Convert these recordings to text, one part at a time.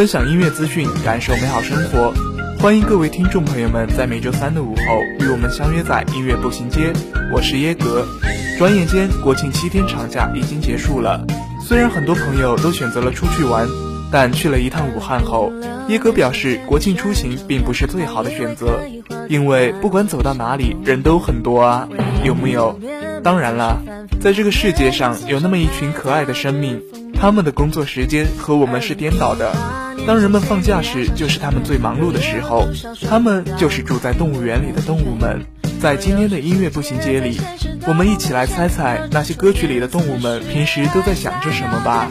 分享音乐资讯，感受美好生活。欢迎各位听众朋友们在每周三的午后与我们相约在音乐步行街。我是耶格。转眼间，国庆七天长假已经结束了。虽然很多朋友都选择了出去玩，但去了一趟武汉后，耶格表示，国庆出行并不是最好的选择，因为不管走到哪里，人都很多啊，有木有？当然了，在这个世界上有那么一群可爱的生命，他们的工作时间和我们是颠倒的。当人们放假时，就是他们最忙碌的时候。他们就是住在动物园里的动物们。在今天的音乐步行街里，我们一起来猜猜那些歌曲里的动物们平时都在想着什么吧。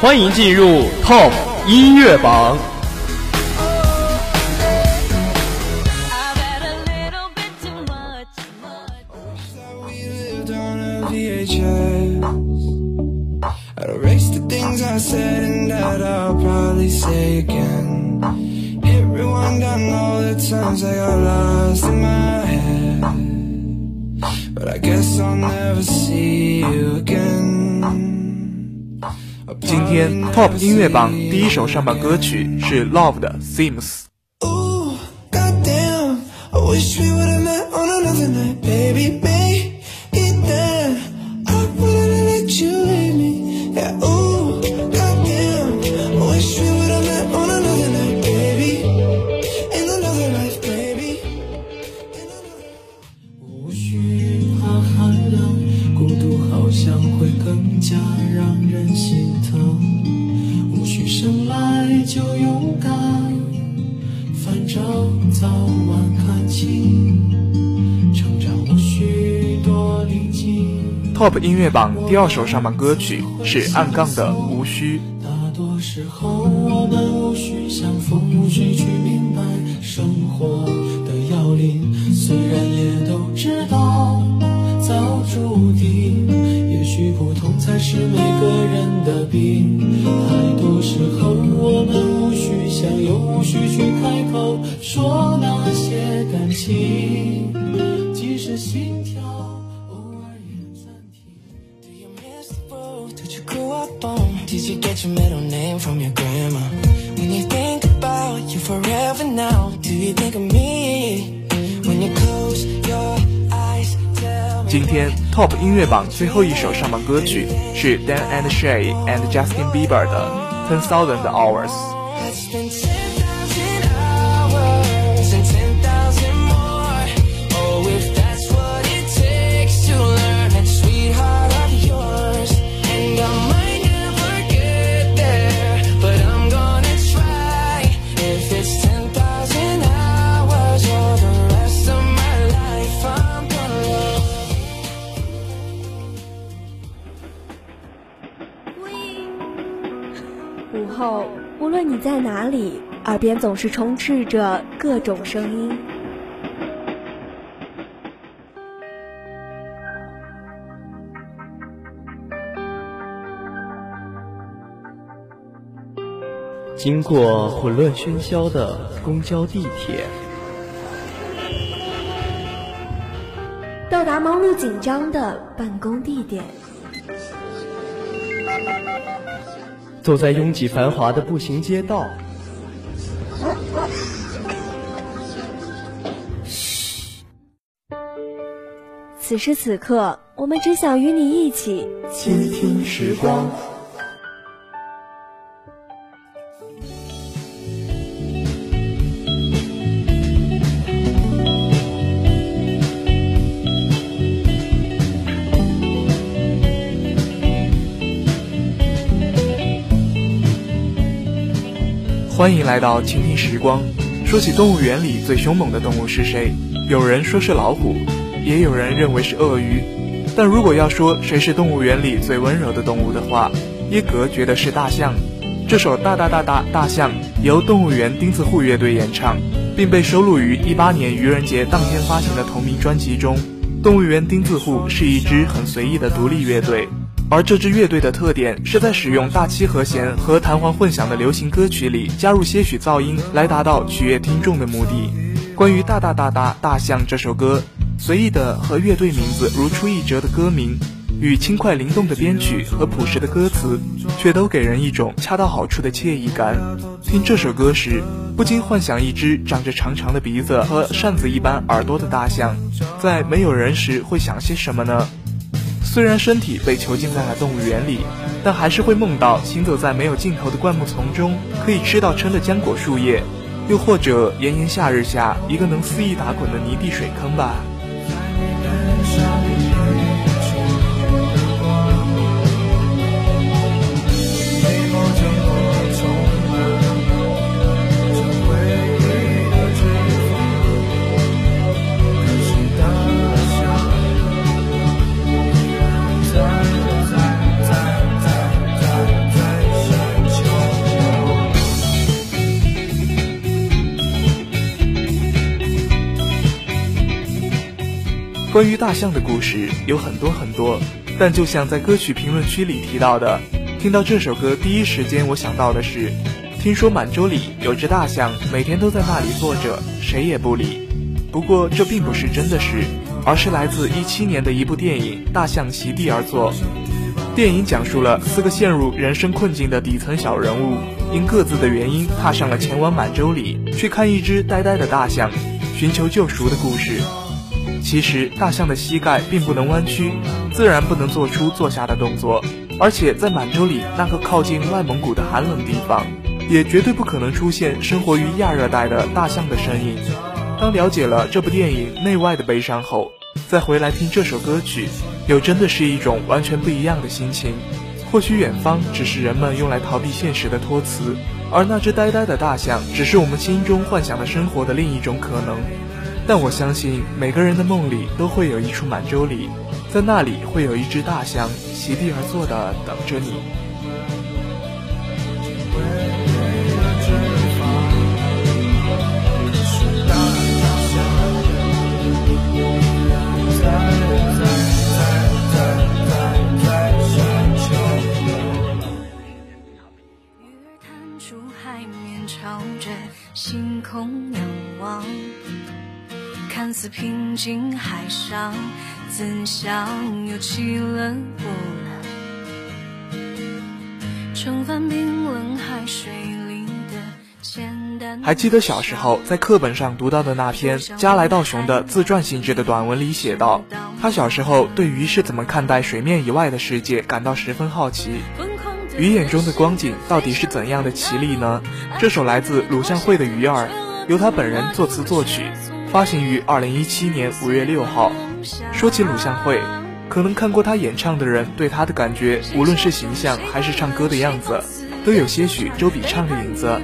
欢迎进入 TOP 音乐榜。今天 Top 音乐榜第一首上榜歌曲是 Love 的 Seems。Top 音乐榜第二首上榜歌曲是暗杠的《无需》。大多时候，我们无需相逢，无需去明白生活的要领。虽然也都知道早注定，也许不同才是每个人的病。无需去开口说那些感情，即使心跳。Did you get your middle name from your grandma? When you think about you forever now, do you think of me? When you close your eyes, tell me. 今天 Top 音乐榜最后一首上榜歌曲是 Dan and Shay and Justin Bieber 的《Ten Thousand Hours。边总是充斥着各种声音。经过混乱喧嚣的公交、地铁，到达忙碌紧张的办公地点，走在拥挤繁华的步行街道。此时此刻，我们只想与你一起倾听时光。欢迎来到倾听时光。说起动物园里最凶猛的动物是谁？有人说是老虎，也有人认为是鳄鱼。但如果要说谁是动物园里最温柔的动物的话，耶格觉得是大象。这首《大大大大大象》由动物园钉子户乐队演唱，并被收录于一八年愚人节当天发行的同名专辑中。动物园钉子户是一支很随意的独立乐队。而这支乐队的特点是在使用大七和弦和弹簧混响的流行歌曲里加入些许噪音，来达到取悦听众的目的。关于《大大大大大象》这首歌，随意的和乐队名字如出一辙的歌名，与轻快灵动的编曲和朴实的歌词，却都给人一种恰到好处的惬意感。听这首歌时，不禁幻想一只长着长长的鼻子和扇子一般耳朵的大象，在没有人时会想些什么呢？虽然身体被囚禁在了动物园里，但还是会梦到行走在没有尽头的灌木丛中，可以吃到撑的浆果树叶，又或者炎炎夏日下一个能肆意打滚的泥地水坑吧。关于大象的故事有很多很多，但就像在歌曲评论区里提到的，听到这首歌第一时间我想到的是，听说满洲里有只大象，每天都在那里坐着，谁也不理。不过这并不是真的事，而是来自一七年的一部电影《大象席地而坐》。电影讲述了四个陷入人生困境的底层小人物，因各自的原因踏上了前往满洲里去看一只呆呆的大象，寻求救赎的故事。其实大象的膝盖并不能弯曲，自然不能做出坐下的动作，而且在满洲里那个靠近外蒙古的寒冷地方，也绝对不可能出现生活于亚热带的大象的身影。当了解了这部电影内外的悲伤后，再回来听这首歌曲，又真的是一种完全不一样的心情。或许远方只是人们用来逃避现实的托词，而那只呆呆的大象，只是我们心中幻想的生活的另一种可能。但我相信每个人的梦里都会有一处满洲里，在那里会有一只大象席地而坐的等着你。看似平静海上，怎想又起了波澜？盛放冰冷海水里的简单。还记得小时候在课本上读到的那篇加来道雄的自传性质的短文里写道，他小时候对鱼是怎么看待水面以外的世界感到十分好奇。鱼眼中的光景到底是怎样的绮丽呢？这首来自鲁向会的《鱼儿》，由他本人作词作曲，发行于二零一七年五月六号。说起鲁向会，可能看过他演唱的人对他的感觉，无论是形象还是唱歌的样子，都有些许周笔畅的影子。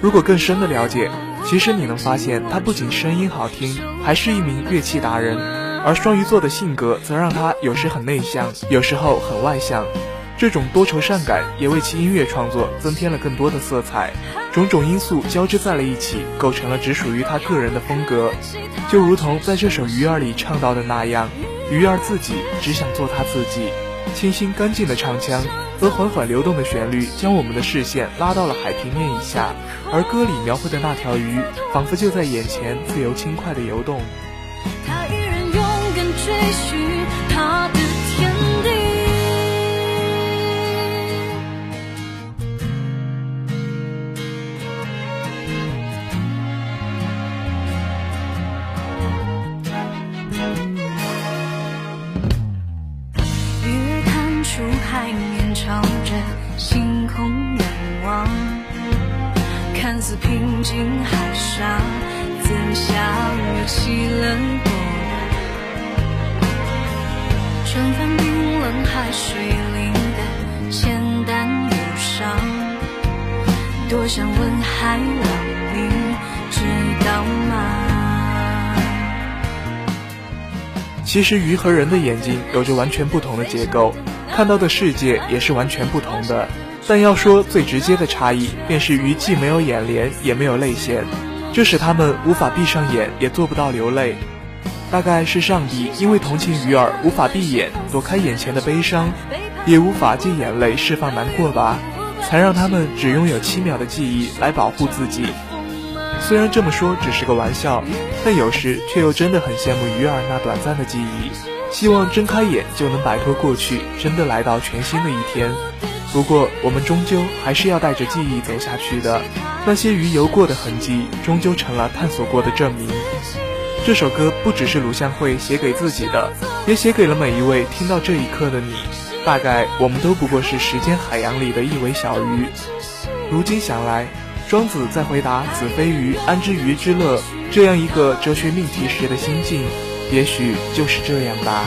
如果更深的了解，其实你能发现他不仅声音好听，还是一名乐器达人。而双鱼座的性格则让他有时很内向，有时候很外向。这种多愁善感也为其音乐创作增添了更多的色彩。种种因素交织在了一起，构成了只属于他个人的风格。就如同在这首《鱼儿》里唱到的那样，鱼儿自己只想做他自己。清新干净的唱腔和缓缓流动的旋律，将我们的视线拉到了海平面以下，而歌里描绘的那条鱼，仿佛就在眼前自由轻快地游动。他依然勇敢追寻看似平静海上，怎想有起了波澜？春帆冰冷海水里的浅淡忧伤，多想问海浪，你知道吗？其实鱼和人的眼睛有着完全不同的结构，看到的世界也是完全不同的。但要说最直接的差异，便是鱼既没有眼帘，也没有泪腺，这使它们无法闭上眼，也做不到流泪。大概是上帝因为同情鱼儿无法闭眼，躲开眼前的悲伤，也无法借眼泪释放难过吧，才让它们只拥有七秒的记忆来保护自己。虽然这么说只是个玩笑，但有时却又真的很羡慕鱼儿那短暂的记忆，希望睁开眼就能摆脱过去，真的来到全新的一天。不过我们终究还是要带着记忆走下去的，那些鱼游过的痕迹，终究成了探索过的证明。这首歌不只是鲁向会写给自己的，也写给了每一位听到这一刻的你。大概我们都不过是时间海洋里的一尾小鱼。如今想来。庄子在回答“子非鱼，安知鱼之乐”这样一个哲学命题时的心境，也许就是这样吧。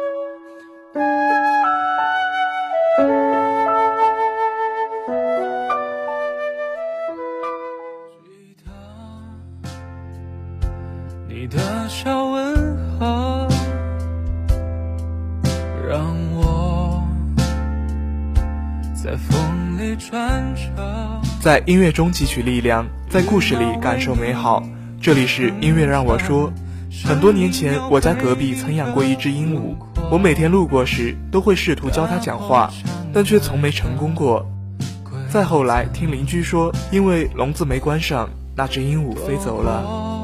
你的小问候，让我在风里穿着。在音乐中汲取力量，在故事里感受美好。这里是音乐让我说。很多年前，我家隔壁曾养过一只鹦鹉，我每天路过时都会试图教它讲话，但却从没成功过。再后来，听邻居说，因为笼子没关上，那只鹦鹉飞走了。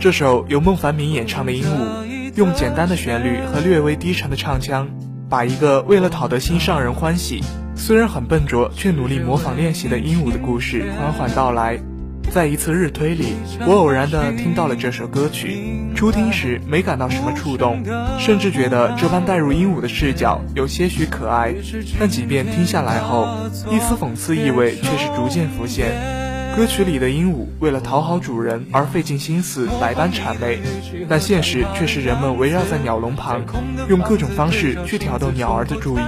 这首由孟凡明演唱的《鹦鹉》，用简单的旋律和略微低沉的唱腔，把一个为了讨得心上人欢喜，虽然很笨拙却努力模仿练习的鹦鹉的故事缓缓道来。在一次日推里，我偶然的听到了这首歌曲。初听时没感到什么触动，甚至觉得这般带入鹦鹉的视角有些许可爱。但几遍听下来后，一丝讽刺意味却是逐渐浮现。歌曲里的鹦鹉为了讨好主人而费尽心思，百般谄媚，但现实却是人们围绕在鸟笼旁，用各种方式去挑逗鸟儿的注意，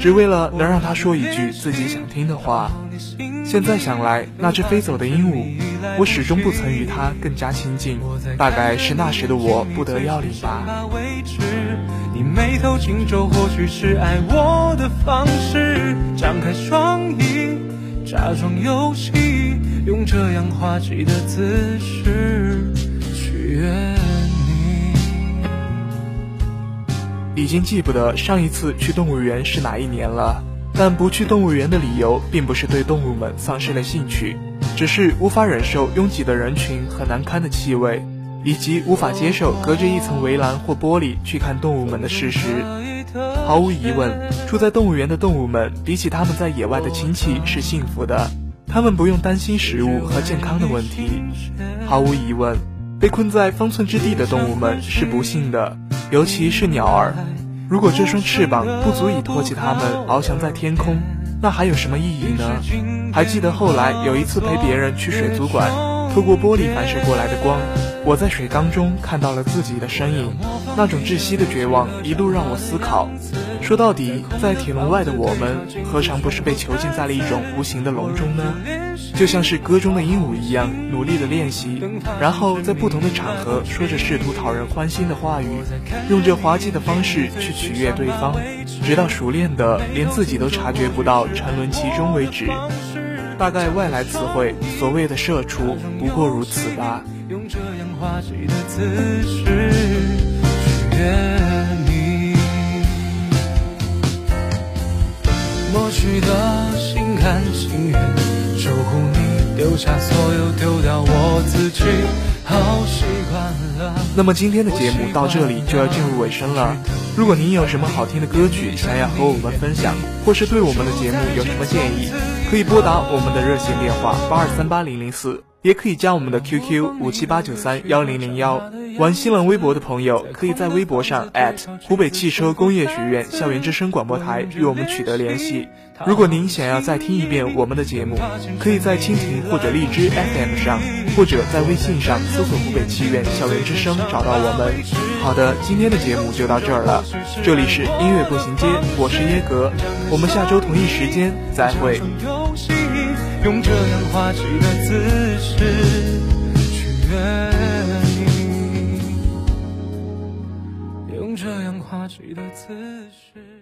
只为了能让它说一句自己想听的话。现在想来，那只飞走的鹦鹉，我始终不曾与它更加亲近，大概是那时的我不得要领吧。你眉头紧皱，或许是爱我的方式，张开双翼，假装游戏。用这样滑稽的姿势取悦你。已经记不得上一次去动物园是哪一年了，但不去动物园的理由并不是对动物们丧失了兴趣，只是无法忍受拥挤的人群和难堪的气味，以及无法接受隔着一层围栏或玻璃去看动物们的事实。毫无疑问，住在动物园的动物们比起他们在野外的亲戚是幸福的。他们不用担心食物和健康的问题。毫无疑问，被困在方寸之地的动物们是不幸的，尤其是鸟儿。如果这双翅膀不足以托起它们翱翔在天空，那还有什么意义呢？还记得后来有一次陪别人去水族馆，透过玻璃反射过来的光。我在水缸中看到了自己的身影，那种窒息的绝望一路让我思考。说到底，在铁笼外的我们，何尝不是被囚禁在了一种无形的笼中呢？就像是歌中的鹦鹉一样，努力的练习，然后在不同的场合说着试图讨人欢心的话语，用这滑稽的方式去取悦对方，直到熟练的连自己都察觉不到沉沦其中为止。大概外来词汇所谓的社畜，不过如此吧。用这样滑稽的姿势抹去的心甘情愿，守护你，丢下所有，丢掉我自己，好习惯了。那么今天的节目到这里就要进入尾声了。如果您有什么好听的歌曲想要和我们分享，或是对我们的节目有什么建议，可以拨打我们的热线电话八二三八零零四。也可以加我们的 QQ 五七八九三幺零零幺，玩新浪微博的朋友可以在微博上湖北汽车工业学院校园之声广播台与我们取得联系。如果您想要再听一遍我们的节目，可以在蜻蜓或者荔枝 FM 上，或者在微信上搜索湖北汽院校园之声找到我们。好的，今天的节目就到这儿了，这里是音乐步行街，我是耶格，我们下周同一时间再会。用这样滑稽的姿势取悦你，用这样滑稽的姿势。